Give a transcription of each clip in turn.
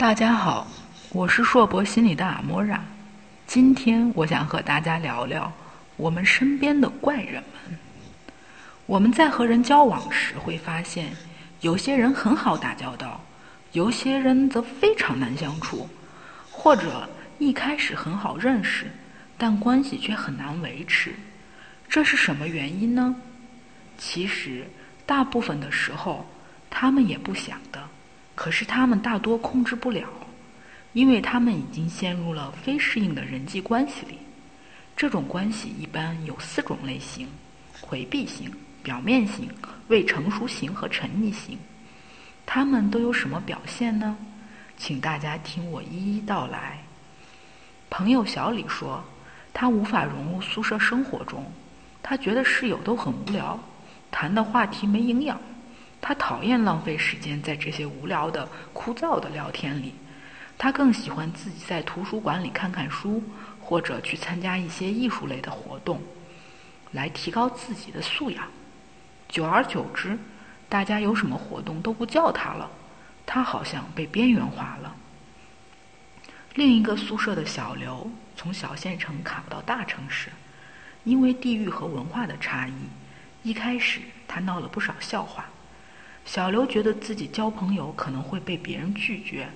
大家好，我是硕博心理的阿莫拉。今天我想和大家聊聊我们身边的怪人们。我们在和人交往时会发现，有些人很好打交道，有些人则非常难相处，或者一开始很好认识，但关系却很难维持。这是什么原因呢？其实，大部分的时候，他们也不想的。可是他们大多控制不了，因为他们已经陷入了非适应的人际关系里。这种关系一般有四种类型：回避型、表面型、未成熟型和沉溺型。他们都有什么表现呢？请大家听我一一道来。朋友小李说，他无法融入宿舍生活中，他觉得室友都很无聊，谈的话题没营养。他讨厌浪费时间在这些无聊的、枯燥的聊天里，他更喜欢自己在图书馆里看看书，或者去参加一些艺术类的活动，来提高自己的素养。久而久之，大家有什么活动都不叫他了，他好像被边缘化了。另一个宿舍的小刘从小县城考到大城市，因为地域和文化的差异，一开始他闹了不少笑话。小刘觉得自己交朋友可能会被别人拒绝，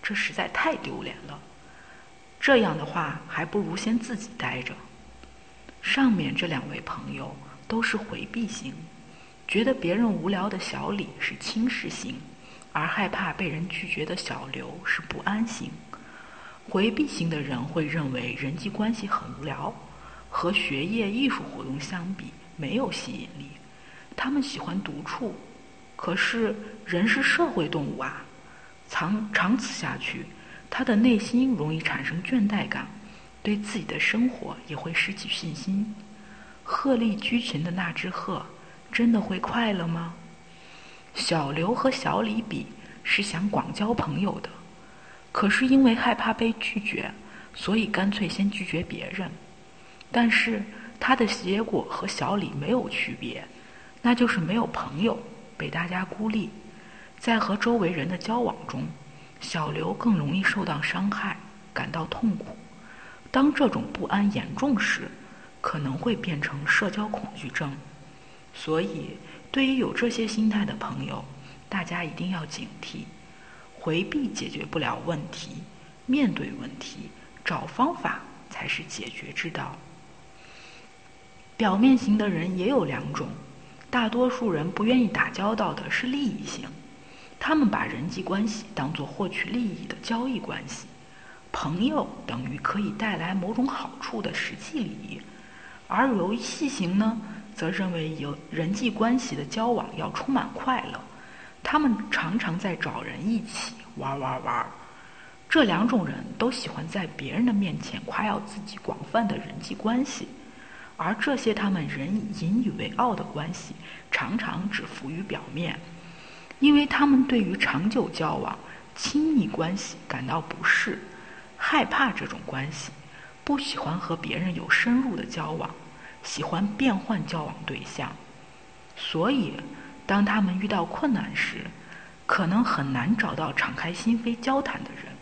这实在太丢脸了。这样的话，还不如先自己待着。上面这两位朋友都是回避型，觉得别人无聊的小李是轻视型，而害怕被人拒绝的小刘是不安型。回避型的人会认为人际关系很无聊，和学业、艺术活动相比没有吸引力，他们喜欢独处。可是人是社会动物啊，长长此下去，他的内心容易产生倦怠感，对自己的生活也会失去信心。鹤立鸡群的那只鹤，真的会快乐吗？小刘和小李比是想广交朋友的，可是因为害怕被拒绝，所以干脆先拒绝别人。但是他的结果和小李没有区别，那就是没有朋友。被大家孤立，在和周围人的交往中，小刘更容易受到伤害，感到痛苦。当这种不安严重时，可能会变成社交恐惧症。所以，对于有这些心态的朋友，大家一定要警惕。回避解决不了问题，面对问题，找方法才是解决之道。表面型的人也有两种。大多数人不愿意打交道的是利益型，他们把人际关系当作获取利益的交易关系，朋友等于可以带来某种好处的实际利益，而游戏型呢，则认为有人际关系的交往要充满快乐，他们常常在找人一起玩玩玩。这两种人都喜欢在别人的面前夸耀自己广泛的人际关系。而这些他们仍引以为傲的关系，常常只浮于表面，因为他们对于长久交往、亲密关系感到不适，害怕这种关系，不喜欢和别人有深入的交往，喜欢变换交往对象，所以当他们遇到困难时，可能很难找到敞开心扉交谈的人。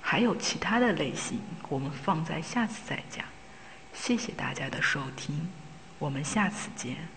还有其他的类型，我们放在下次再讲。谢谢大家的收听，我们下次见。